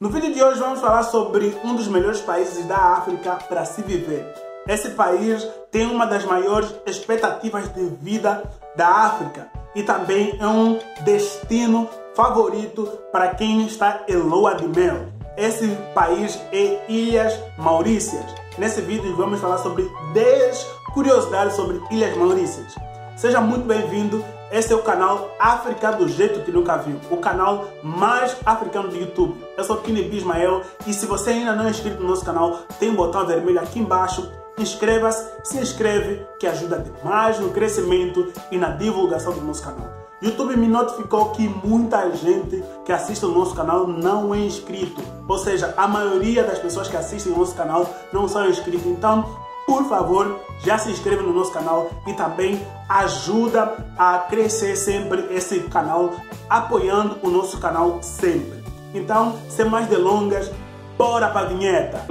No vídeo de hoje vamos falar sobre um dos melhores países da África para se viver. Esse país tem uma das maiores expectativas de vida da África e também é um destino favorito para quem está em lua de mel. Esse país é Ilhas Maurícias. Nesse vídeo vamos falar sobre 10 curiosidades sobre Ilhas Maurícias. Seja muito bem-vindo. Esse é o canal África do Jeito que Nunca Viu, o canal mais africano do YouTube. Eu sou Kini Bismael e se você ainda não é inscrito no nosso canal, tem um botão vermelho aqui embaixo. Inscreva-se, se inscreve, que ajuda demais no crescimento e na divulgação do nosso canal. YouTube me notificou que muita gente que assiste o nosso canal não é inscrito. Ou seja, a maioria das pessoas que assistem o nosso canal não são inscritos. Então, por favor, já se inscreva no nosso canal e também ajuda a crescer sempre esse canal, apoiando o nosso canal sempre. Então, sem mais delongas, bora para a vinheta!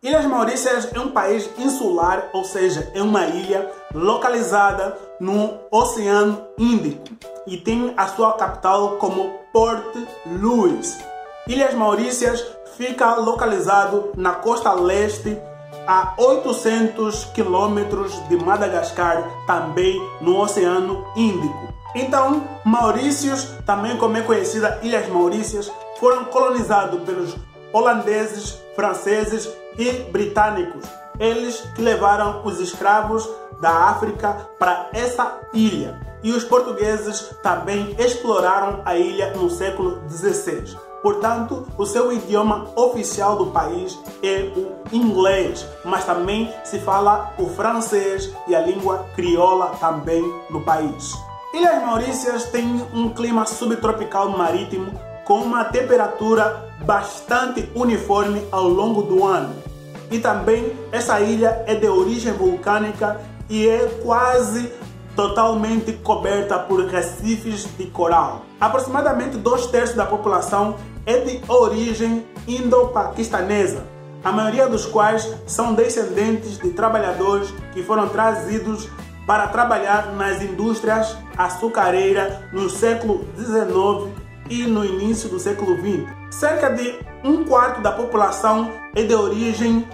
Ilhas Maurícias é um país insular, ou seja, é uma ilha localizada no Oceano Índico e tem a sua capital como Port Louis. Ilhas Maurícias fica localizado na costa leste a 800 quilômetros de Madagascar, também no Oceano Índico. Então, Maurícios, também como é conhecida Ilhas Maurícias, foram colonizados pelos holandeses, franceses e britânicos. Eles que levaram os escravos da África para essa ilha. E os portugueses também exploraram a ilha no século XVI. Portanto, o seu idioma oficial do país é o inglês, mas também se fala o francês e a língua crioula também no país. Ilhas Maurícias têm um clima subtropical marítimo com uma temperatura bastante uniforme ao longo do ano. E também essa ilha é de origem vulcânica e é quase totalmente coberta por recifes de coral. Aproximadamente dois terços da população é de origem indo-paquistanesa, a maioria dos quais são descendentes de trabalhadores que foram trazidos para trabalhar nas indústrias açucareiras no século XIX e no início do século XX. Cerca de um quarto da população é de origem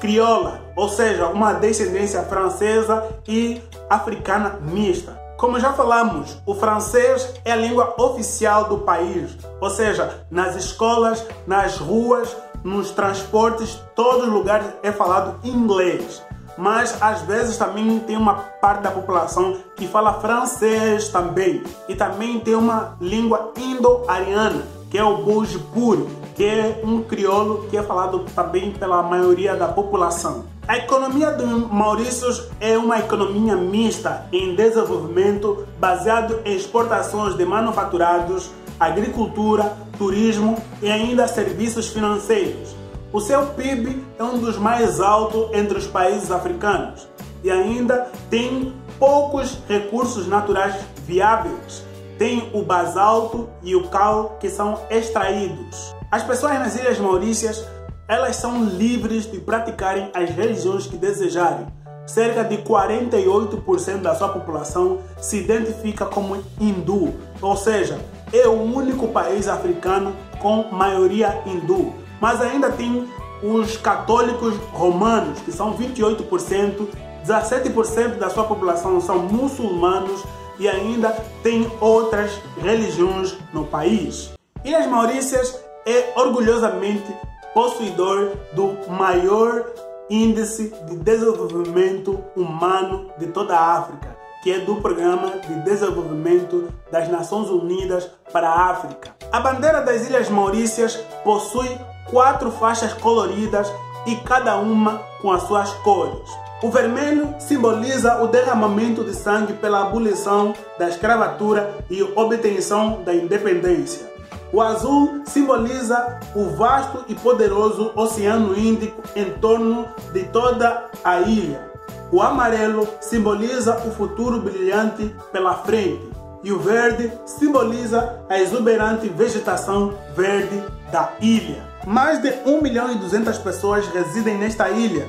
crioula, ou seja, uma descendência francesa e africana mista. Como já falamos, o francês é a língua oficial do país, ou seja, nas escolas, nas ruas, nos transportes, todos os lugares é falado inglês. Mas às vezes também tem uma parte da população que fala francês também. E também tem uma língua indo-ariana, que é o Bhojpuri, que é um crioulo que é falado também pela maioria da população. A economia do Maurícios é uma economia mista em desenvolvimento baseado em exportações de manufaturados, agricultura, turismo e ainda serviços financeiros. O seu PIB é um dos mais altos entre os países africanos e ainda tem poucos recursos naturais viáveis. Tem o basalto e o cal que são extraídos. As pessoas nas Ilhas Maurícias elas são livres de praticarem as religiões que desejarem. Cerca de 48% da sua população se identifica como hindu, ou seja, é o único país africano com maioria hindu. Mas ainda tem os católicos romanos, que são 28%, 17% da sua população são muçulmanos e ainda tem outras religiões no país. E as Maurícias é orgulhosamente possuidor do maior índice de desenvolvimento humano de toda a África, que é do Programa de Desenvolvimento das Nações Unidas para a África. A bandeira das Ilhas Maurícias possui quatro faixas coloridas e cada uma com as suas cores. O vermelho simboliza o derramamento de sangue pela abolição da escravatura e obtenção da independência. O azul simboliza o vasto e poderoso Oceano Índico em torno de toda a ilha. O amarelo simboliza o futuro brilhante pela frente. E o verde simboliza a exuberante vegetação verde da ilha. Mais de 1 milhão e 200 pessoas residem nesta ilha,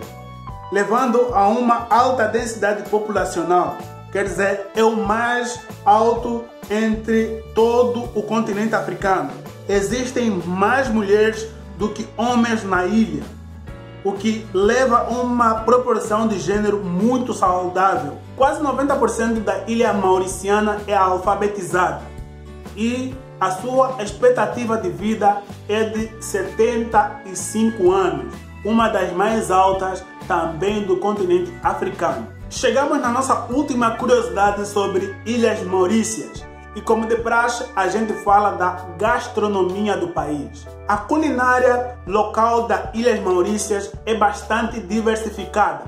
levando a uma alta densidade populacional. quer dizer, é o mais alto entre todo o continente africano. Existem mais mulheres do que homens na ilha, o que leva a uma proporção de gênero muito saudável. Quase 90% da ilha mauriciana é alfabetizada e a sua expectativa de vida é de 75 anos, uma das mais altas também do continente africano. Chegamos na nossa última curiosidade sobre Ilhas Maurícias. E como de praxe, a gente fala da gastronomia do país. A culinária local das Ilhas Maurícias é bastante diversificada,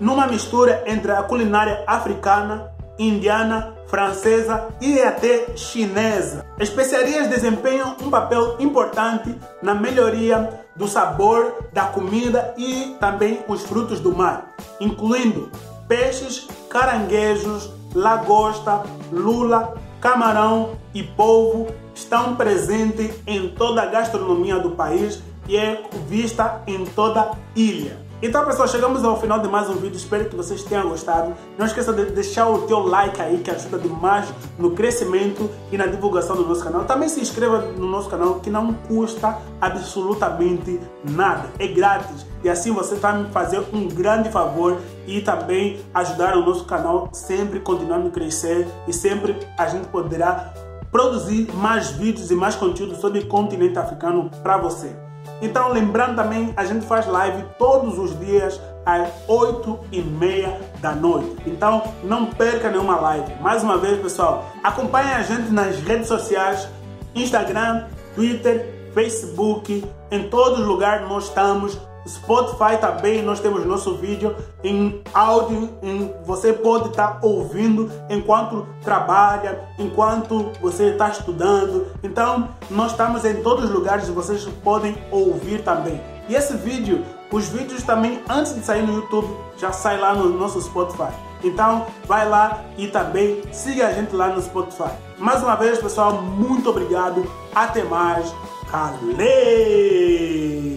numa mistura entre a culinária africana, indiana, francesa e até chinesa. Especiarias desempenham um papel importante na melhoria do sabor da comida e também os frutos do mar, incluindo peixes, caranguejos, lagosta, lula, camarão e polvo estão presentes em toda a gastronomia do país e é vista em toda ilha. Então pessoal, chegamos ao final de mais um vídeo, espero que vocês tenham gostado. Não esqueça de deixar o teu like aí, que ajuda demais no crescimento e na divulgação do nosso canal. Também se inscreva no nosso canal, que não custa absolutamente nada, é grátis. E assim você vai me fazer um grande favor e também ajudar o nosso canal sempre continuando a crescer e sempre a gente poderá produzir mais vídeos e mais conteúdo sobre o continente africano para você. Então, lembrando também, a gente faz live todos os dias às 8 e meia da noite. Então, não perca nenhuma live. Mais uma vez, pessoal, acompanhe a gente nas redes sociais, Instagram, Twitter, Facebook, em todos os lugares nós estamos. Spotify também nós temos nosso vídeo em áudio, em, você pode estar tá ouvindo enquanto trabalha, enquanto você está estudando. Então nós estamos em todos os lugares vocês podem ouvir também. E esse vídeo, os vídeos também antes de sair no YouTube já sai lá no nosso Spotify. Então vai lá e também siga a gente lá no Spotify. Mais uma vez, pessoal, muito obrigado. Até mais. Valeu!